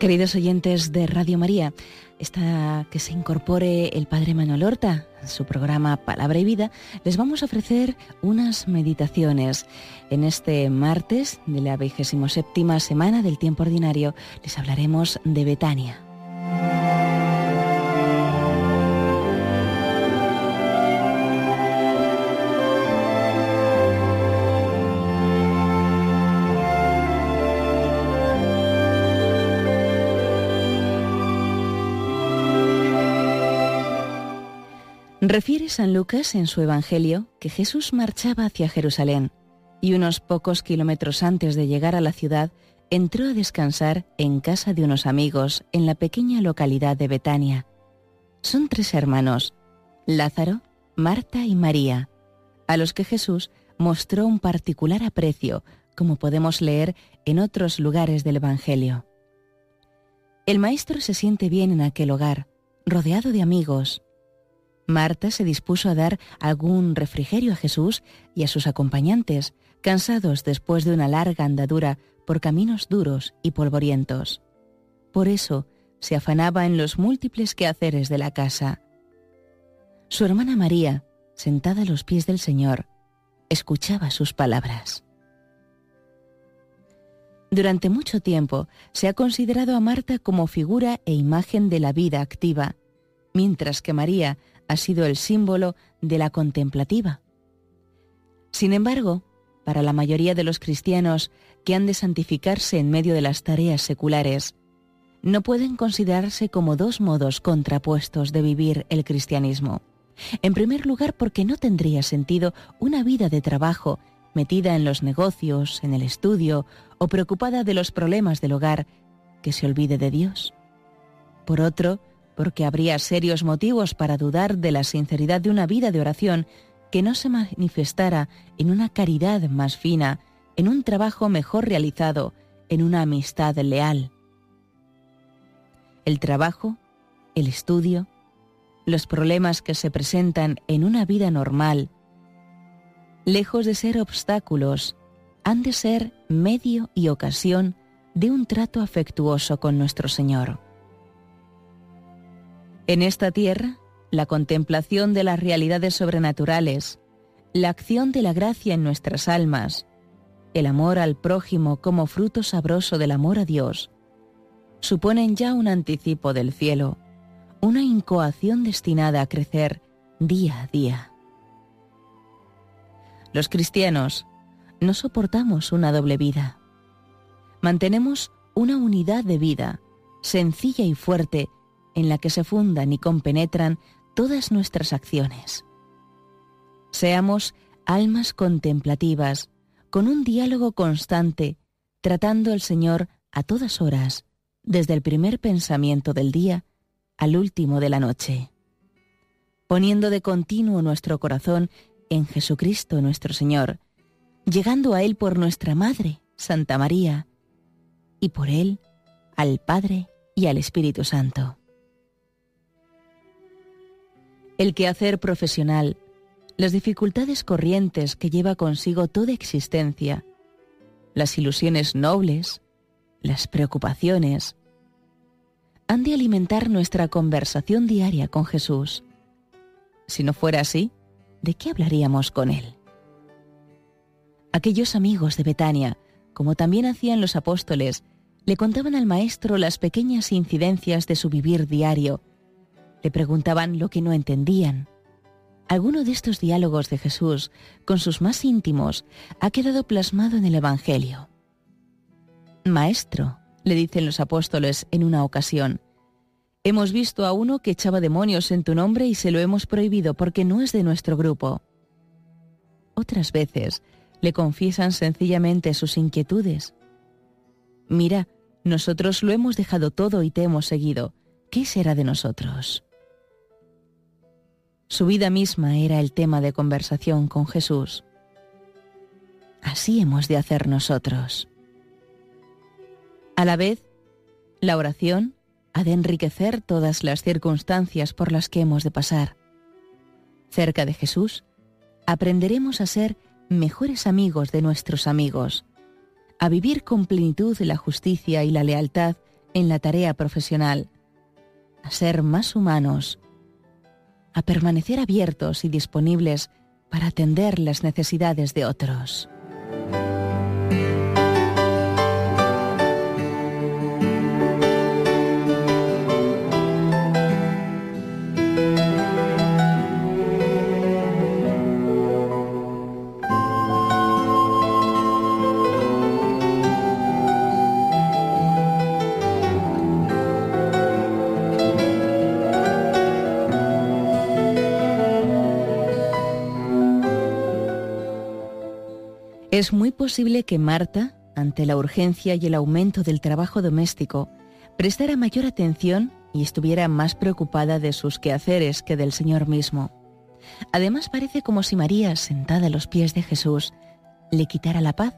Queridos oyentes de Radio María, está que se incorpore el Padre Manuel Horta, su programa Palabra y Vida, les vamos a ofrecer unas meditaciones. En este martes de la 27 semana del tiempo ordinario les hablaremos de Betania. Refiere San Lucas en su Evangelio que Jesús marchaba hacia Jerusalén y unos pocos kilómetros antes de llegar a la ciudad entró a descansar en casa de unos amigos en la pequeña localidad de Betania. Son tres hermanos, Lázaro, Marta y María, a los que Jesús mostró un particular aprecio, como podemos leer en otros lugares del Evangelio. El maestro se siente bien en aquel hogar, rodeado de amigos, Marta se dispuso a dar algún refrigerio a Jesús y a sus acompañantes, cansados después de una larga andadura por caminos duros y polvorientos. Por eso se afanaba en los múltiples quehaceres de la casa. Su hermana María, sentada a los pies del Señor, escuchaba sus palabras. Durante mucho tiempo se ha considerado a Marta como figura e imagen de la vida activa, mientras que María ha sido el símbolo de la contemplativa. Sin embargo, para la mayoría de los cristianos que han de santificarse en medio de las tareas seculares, no pueden considerarse como dos modos contrapuestos de vivir el cristianismo. En primer lugar, porque no tendría sentido una vida de trabajo metida en los negocios, en el estudio o preocupada de los problemas del hogar, que se olvide de Dios. Por otro, porque habría serios motivos para dudar de la sinceridad de una vida de oración que no se manifestara en una caridad más fina, en un trabajo mejor realizado, en una amistad leal. El trabajo, el estudio, los problemas que se presentan en una vida normal, lejos de ser obstáculos, han de ser medio y ocasión de un trato afectuoso con nuestro Señor. En esta tierra, la contemplación de las realidades sobrenaturales, la acción de la gracia en nuestras almas, el amor al prójimo como fruto sabroso del amor a Dios, suponen ya un anticipo del cielo, una incoación destinada a crecer día a día. Los cristianos no soportamos una doble vida. Mantenemos una unidad de vida, sencilla y fuerte, en la que se fundan y compenetran todas nuestras acciones. Seamos almas contemplativas, con un diálogo constante, tratando al Señor a todas horas, desde el primer pensamiento del día al último de la noche, poniendo de continuo nuestro corazón en Jesucristo nuestro Señor, llegando a Él por nuestra Madre, Santa María, y por Él al Padre y al Espíritu Santo el quehacer profesional, las dificultades corrientes que lleva consigo toda existencia, las ilusiones nobles, las preocupaciones, han de alimentar nuestra conversación diaria con Jesús. Si no fuera así, ¿de qué hablaríamos con Él? Aquellos amigos de Betania, como también hacían los apóstoles, le contaban al Maestro las pequeñas incidencias de su vivir diario, le preguntaban lo que no entendían. Alguno de estos diálogos de Jesús con sus más íntimos ha quedado plasmado en el Evangelio. Maestro, le dicen los apóstoles en una ocasión, hemos visto a uno que echaba demonios en tu nombre y se lo hemos prohibido porque no es de nuestro grupo. Otras veces le confiesan sencillamente sus inquietudes. Mira, nosotros lo hemos dejado todo y te hemos seguido. ¿Qué será de nosotros? Su vida misma era el tema de conversación con Jesús. Así hemos de hacer nosotros. A la vez, la oración ha de enriquecer todas las circunstancias por las que hemos de pasar. Cerca de Jesús, aprenderemos a ser mejores amigos de nuestros amigos, a vivir con plenitud la justicia y la lealtad en la tarea profesional, a ser más humanos, a permanecer abiertos y disponibles para atender las necesidades de otros. Es muy posible que Marta, ante la urgencia y el aumento del trabajo doméstico, prestara mayor atención y estuviera más preocupada de sus quehaceres que del Señor mismo. Además parece como si María, sentada a los pies de Jesús, le quitara la paz.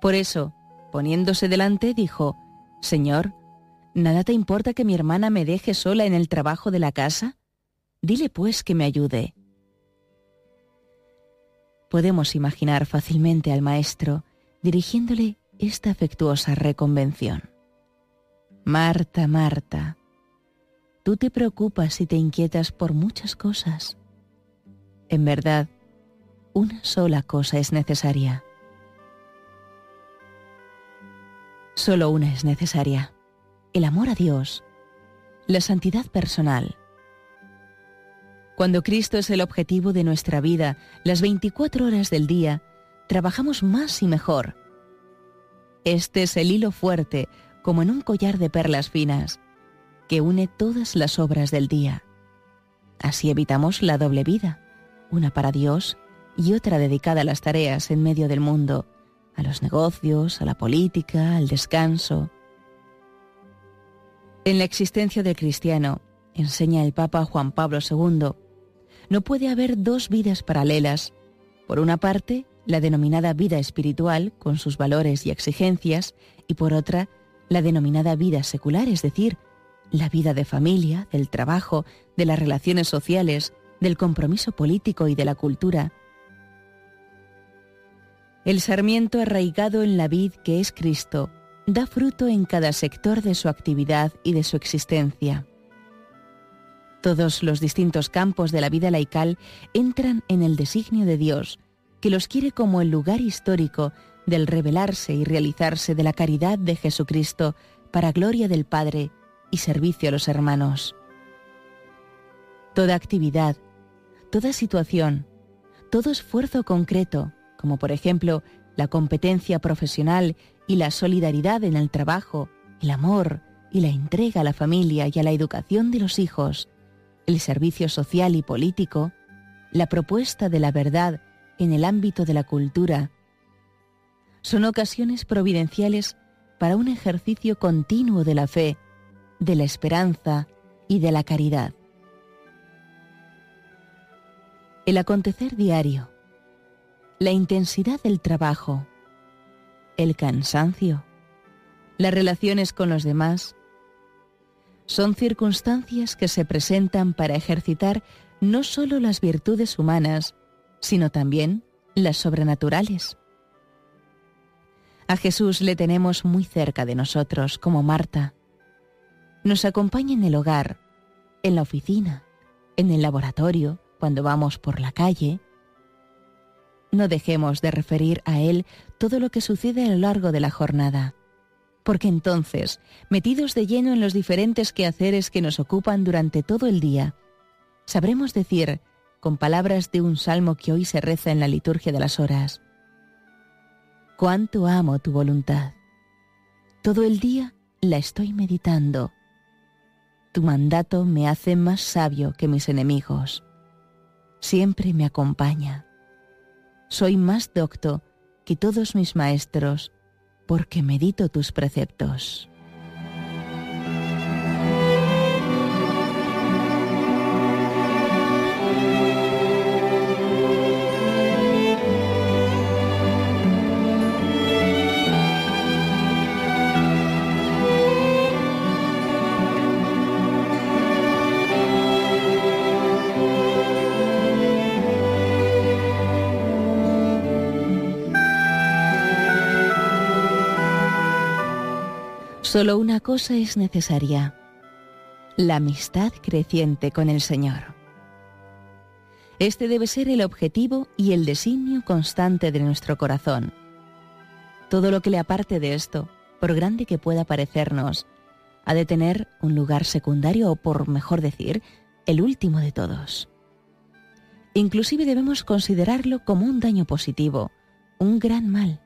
Por eso, poniéndose delante, dijo, Señor, ¿nada te importa que mi hermana me deje sola en el trabajo de la casa? Dile pues que me ayude podemos imaginar fácilmente al Maestro dirigiéndole esta afectuosa reconvención. Marta, Marta, tú te preocupas y te inquietas por muchas cosas. En verdad, una sola cosa es necesaria. Solo una es necesaria, el amor a Dios, la santidad personal, cuando Cristo es el objetivo de nuestra vida, las 24 horas del día, trabajamos más y mejor. Este es el hilo fuerte, como en un collar de perlas finas, que une todas las obras del día. Así evitamos la doble vida, una para Dios y otra dedicada a las tareas en medio del mundo, a los negocios, a la política, al descanso. En la existencia del cristiano, enseña el Papa Juan Pablo II, no puede haber dos vidas paralelas. Por una parte, la denominada vida espiritual, con sus valores y exigencias, y por otra, la denominada vida secular, es decir, la vida de familia, del trabajo, de las relaciones sociales, del compromiso político y de la cultura. El sarmiento arraigado en la vid que es Cristo da fruto en cada sector de su actividad y de su existencia. Todos los distintos campos de la vida laical entran en el designio de Dios, que los quiere como el lugar histórico del revelarse y realizarse de la caridad de Jesucristo para gloria del Padre y servicio a los hermanos. Toda actividad, toda situación, todo esfuerzo concreto, como por ejemplo la competencia profesional y la solidaridad en el trabajo, el amor y la entrega a la familia y a la educación de los hijos, el servicio social y político, la propuesta de la verdad en el ámbito de la cultura, son ocasiones providenciales para un ejercicio continuo de la fe, de la esperanza y de la caridad. El acontecer diario, la intensidad del trabajo, el cansancio, las relaciones con los demás, son circunstancias que se presentan para ejercitar no solo las virtudes humanas, sino también las sobrenaturales. A Jesús le tenemos muy cerca de nosotros, como Marta. Nos acompaña en el hogar, en la oficina, en el laboratorio, cuando vamos por la calle. No dejemos de referir a Él todo lo que sucede a lo largo de la jornada porque entonces, metidos de lleno en los diferentes quehaceres que nos ocupan durante todo el día, sabremos decir, con palabras de un salmo que hoy se reza en la liturgia de las horas, Cuánto amo tu voluntad. Todo el día la estoy meditando. Tu mandato me hace más sabio que mis enemigos. Siempre me acompaña. Soy más docto que todos mis maestros porque medito tus preceptos. Solo una cosa es necesaria, la amistad creciente con el Señor. Este debe ser el objetivo y el designio constante de nuestro corazón. Todo lo que le aparte de esto, por grande que pueda parecernos, ha de tener un lugar secundario o, por mejor decir, el último de todos. Inclusive debemos considerarlo como un daño positivo, un gran mal.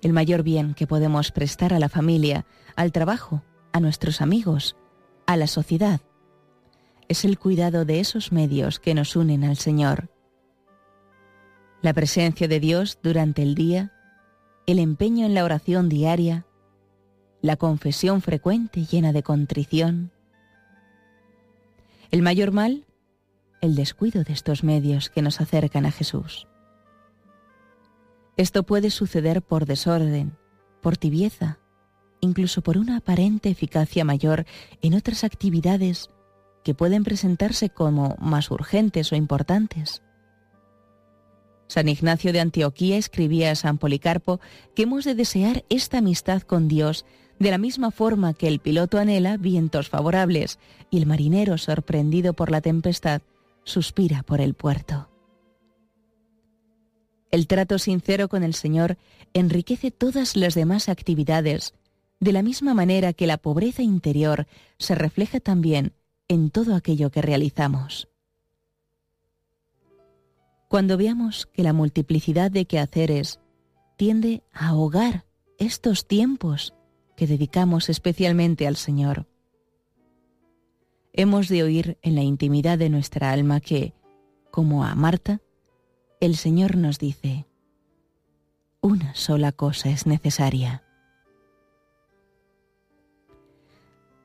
El mayor bien que podemos prestar a la familia, al trabajo, a nuestros amigos, a la sociedad, es el cuidado de esos medios que nos unen al Señor. La presencia de Dios durante el día, el empeño en la oración diaria, la confesión frecuente llena de contrición. El mayor mal el descuido de estos medios que nos acercan a Jesús. Esto puede suceder por desorden, por tibieza, incluso por una aparente eficacia mayor en otras actividades que pueden presentarse como más urgentes o importantes. San Ignacio de Antioquía escribía a San Policarpo que hemos de desear esta amistad con Dios de la misma forma que el piloto anhela vientos favorables y el marinero sorprendido por la tempestad suspira por el puerto. El trato sincero con el Señor enriquece todas las demás actividades, de la misma manera que la pobreza interior se refleja también en todo aquello que realizamos. Cuando veamos que la multiplicidad de quehaceres tiende a ahogar estos tiempos que dedicamos especialmente al Señor, hemos de oír en la intimidad de nuestra alma que, como a Marta, el Señor nos dice, una sola cosa es necesaria.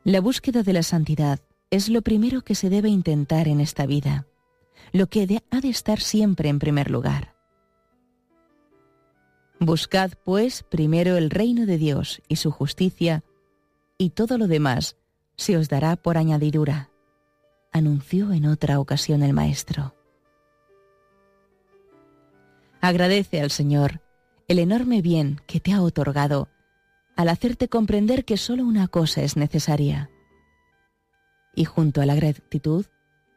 La búsqueda de la santidad es lo primero que se debe intentar en esta vida, lo que ha de estar siempre en primer lugar. Buscad, pues, primero el reino de Dios y su justicia, y todo lo demás se os dará por añadidura, anunció en otra ocasión el Maestro. Agradece al Señor el enorme bien que te ha otorgado al hacerte comprender que solo una cosa es necesaria. Y junto a la gratitud,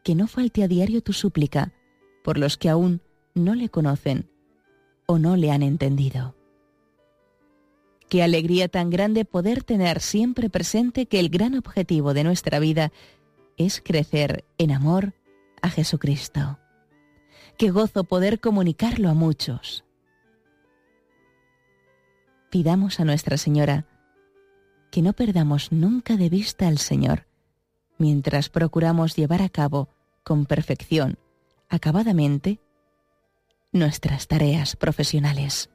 que no falte a diario tu súplica por los que aún no le conocen o no le han entendido. Qué alegría tan grande poder tener siempre presente que el gran objetivo de nuestra vida es crecer en amor a Jesucristo. Qué gozo poder comunicarlo a muchos. Pidamos a Nuestra Señora que no perdamos nunca de vista al Señor mientras procuramos llevar a cabo con perfección, acabadamente, nuestras tareas profesionales.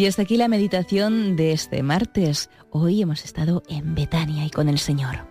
Y hasta aquí la meditación de este martes. Hoy hemos estado en Betania y con el Señor.